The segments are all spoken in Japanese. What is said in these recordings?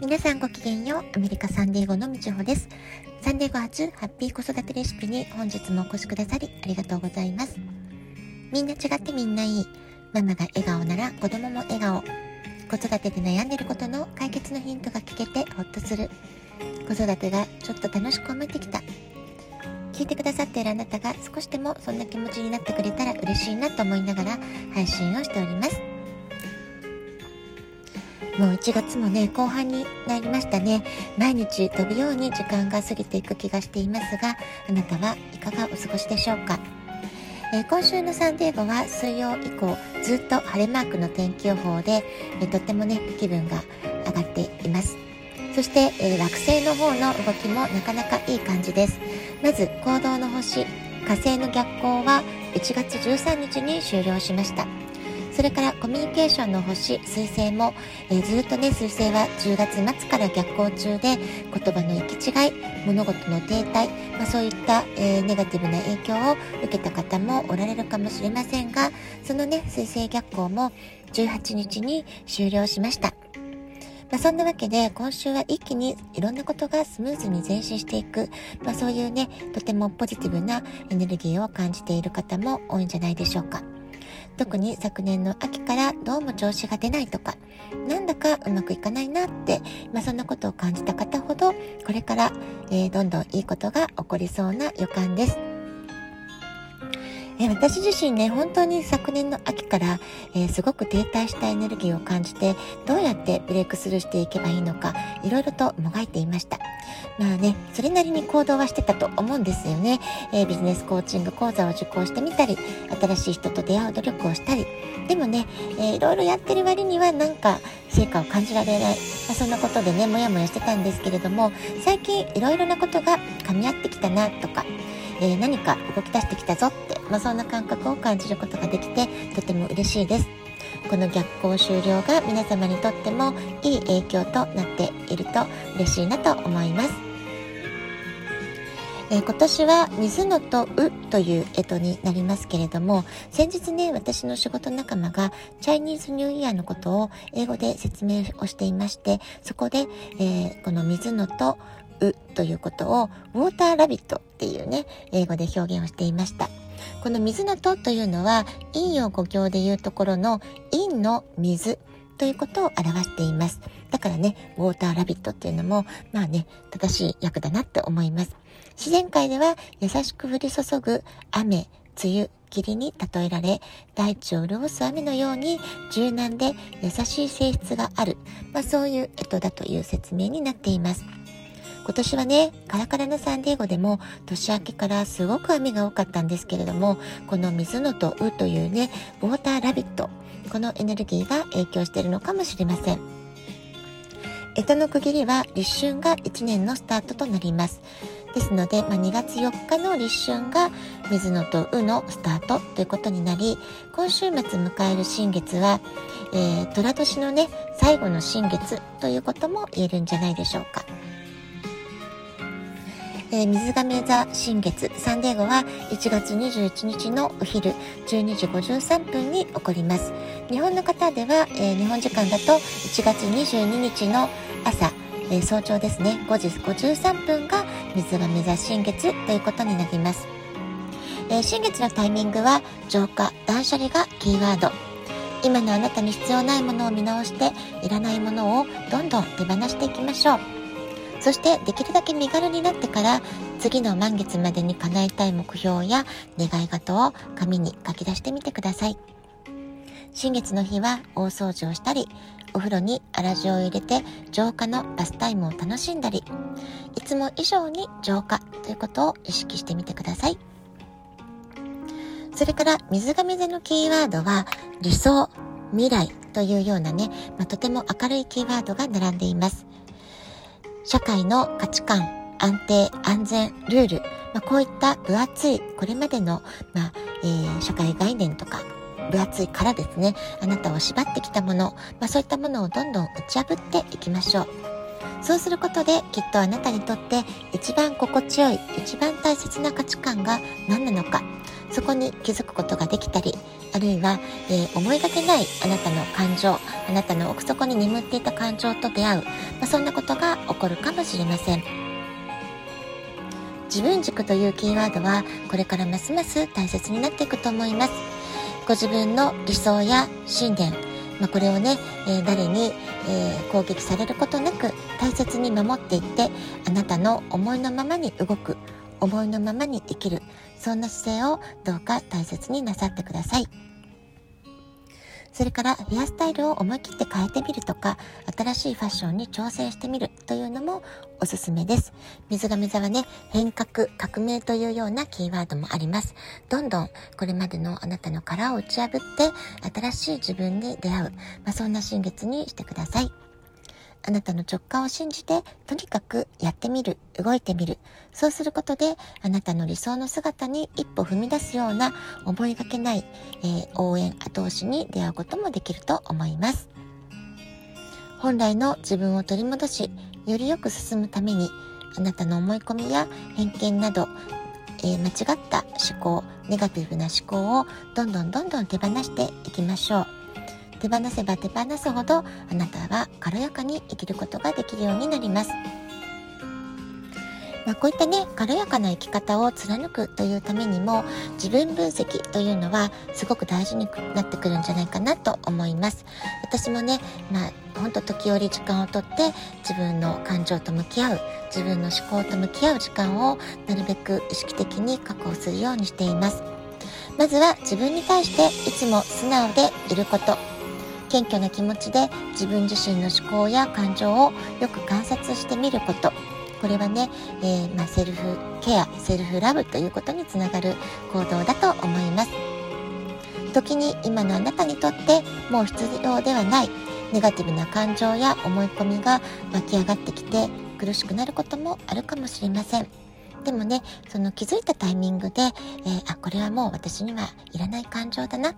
皆さんごきげんよう。アメリカサンデーゴのみちほです。サンデーゴ初ハッピー子育てレシピに本日もお越しくださりありがとうございます。みんな違ってみんないい。ママが笑顔なら子供も笑顔。子育てで悩んでることの解決のヒントが聞けてほっとする。子育てがちょっと楽しく思えてきた。聞いてくださっているあなたが少しでもそんな気持ちになってくれたら嬉しいなと思いながら配信をしております。もう1月もね、後半になりましたね。毎日飛ぶように時間が過ぎていく気がしていますが、あなたはいかがお過ごしでしょうか？えー、今週のサンデーゴは水曜以降ずっと晴れマークの天気予報で、えー、とってもね、気分が上がっています。そして、えー、惑星の方の動きもなかなかいい感じです。まず、行動の星、火星の逆行は1月13日に終了しました。それからコミュニケーションの星、水星も、えー、ずっとね、水星は10月末から逆行中で、言葉の行き違い、物事の停滞、まあ、そういった、えー、ネガティブな影響を受けた方もおられるかもしれませんが、そのね、水星逆行も18日に終了しました。まあ、そんなわけで今週は一気にいろんなことがスムーズに前進していく、まあ、そういうねとてもポジティブなエネルギーを感じている方も多いんじゃないでしょうか。特に昨年の秋からどうも調子が出ないとか、なんだかうまくいかないなって、まあ、そんなことを感じた方ほど、これから、えー、どんどんいいことが起こりそうな予感です。え私自身ね、本当に昨年の秋から、えー、すごく停滞したエネルギーを感じて、どうやってブレイクスルーしていけばいいのか、いろいろともがいていました。まあね、それなりに行動はしてたと思うんですよね。えー、ビジネスコーチング講座を受講してみたり、新しい人と出会う努力をしたり、でもね、えー、いろいろやってる割にはなんか成果を感じられない、まあ、そんなことでね、もやもやしてたんですけれども、最近いろいろなことが噛み合ってきたなとか、えー、何か動き出してきたぞって、まあ、そんな感覚を感じることができてとても嬉しいです。この逆行終了が皆様にとってもいい影響となっていると嬉しいなと思います。えー、今年は水野とうという干支になりますけれども、先日ね、私の仕事仲間がチャイニーズニューイヤーのことを英語で説明をしていまして、そこで、えー、この水野とうということをウォーターラビットっていうね、英語で表現をしていました。この水のとというのは、陰陽五行でいうところの陰の水ということを表しています。だからね、ウォーターラビットっていうのも、まあね、正しい役だなって思います。自然界では優しく降り注ぐ雨、梅雨、霧に例えられ、大地を潤す雨のように柔軟で優しい性質がある。まあそういう干支だという説明になっています。今年はね、カラカラなサンディエゴでも年明けからすごく雨が多かったんですけれども、この水のとうというね、ウォーターラビット、このエネルギーが影響しているのかもしれません。干支の区切りは立春が1年のスタートとなります。ですので、まあ、2月4日の立春が水野とうのスタートということになり、今週末迎える新月は、えー、寅年のね、最後の新月ということも言えるんじゃないでしょうか。えー、水亀座新月サンデーゴは1月21日のお昼12時53分に起こります。日本の方では、えー、日本時間だと1月22日の朝、えー、早朝ですね、5時53分が水亀座新月ということになります。え新月のタイミングは浄化、断捨離がキーワード。今のあなたに必要ないものを見直して、いらないものをどんどん手放していきましょう。そしてできるだけ身軽になってから次の満月までに叶えたい目標や願い事を紙に書き出してみてください。新月の日は大掃除をしたり、お風呂に粗塩を入れて浄化のバスタイムを楽しんだり、いつも以上に浄化ということを意識してみてください。それから水亀座のキーワードは理想、未来というようなね、まあ、とても明るいキーワードが並んでいます。社会の価値観、安定、安全、ルール、まあ、こういった分厚い、これまでの、まあえー、社会概念とか、分厚いからですね、あなたを縛ってきたもの、まあ、そういったものをどんどん打ち破っていきましょう。そうすることできっとあなたにとって一番心地よい、一番大切な価値観が何なのか、そこに気づくことができたり、あるいは、えー、思いがけないあなたの感情、あなたの奥底に眠っていた感情と出会う、まあ、そんなことが起こるかもしれません。自分軸というキーワードはこれからますます大切になっていくと思います。ご自分の理想や信念、まあ、これをね、えー、誰に、えー、攻撃されることなく大切に守っていってあなたの思いのままに動く思いのままに生きるそんな姿勢をどうか大切になさってください。それからヘアスタイルを思い切って変えてみるとか、新しいファッションに挑戦してみるというのもおすすめです。水亀座はね、変革、革命というようなキーワードもあります。どんどんこれまでのあなたの殻を打ち破って新しい自分に出会う、まあ、そんな新月にしてください。あなたの直感を信じて、とにかくやってみる、動いてみる。そうすることで、あなたの理想の姿に一歩踏み出すような思いがけない、えー、応援、後押しに出会うこともできると思います。本来の自分を取り戻し、よりよく進むために、あなたの思い込みや偏見など、えー、間違った思考、ネガティブな思考をどんどんどんどん手放していきましょう。手放せば手放すほどあなたは軽やかに生きることができるようになります。まあ、こういったね、軽やかな生き方を貫くというためにも、自分分析というのはすごく大事になってくるんじゃないかなと思います。私もね、まあ、ほんと時折時間をとって自分の感情と向き合う、自分の思考と向き合う時間をなるべく意識的に確保するようにしています。まずは自分に対していつも素直でいること。謙虚な気持ちで自分自身の思考や感情をよく観察してみること。これはね、えー、まあ、セルフケア、セルフラブということにつながる行動だと思います。時に今のあなたにとってもう必要ではないネガティブな感情や思い込みが湧き上がってきて苦しくなることもあるかもしれません。でもね、その気づいたタイミングで、えー、あ、これはもう私にはいらない感情だな、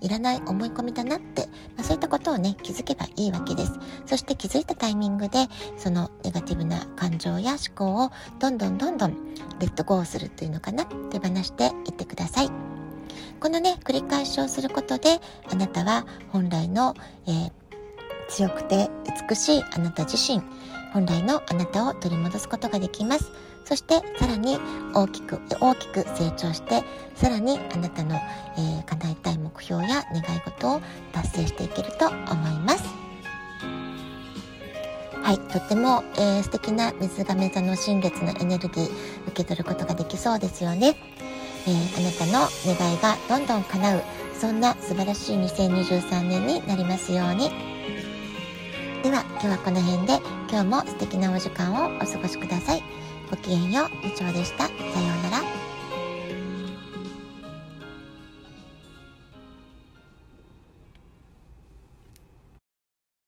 いらない思い込みだなって、まあ、そういったことをね、気づけばいいわけです。そして気づいたタイミングで、そのネガティブな感情や思考をどんどんどんどんレッドゴーするというのかな、手放していってください。このね、繰り返しをすることで、あなたは本来の、えー、強くて美しいあなた自身、本来のあなたを取り戻すことができます。そしてさらに大きく大きく成長してさらにあなたの、えー、叶えたい目標や願い事を達成していけると思います。はいとっても、えー、素敵な水亀座の新月のエネルギー受け取ることができそうですよね、えー、あなたの願いがどんどん叶うそんな素晴らしい2023年になりますように。では今日はこの辺で今日も素敵なお時間をお過ごしください。ごきげんよう、みちょうでした。さようなら。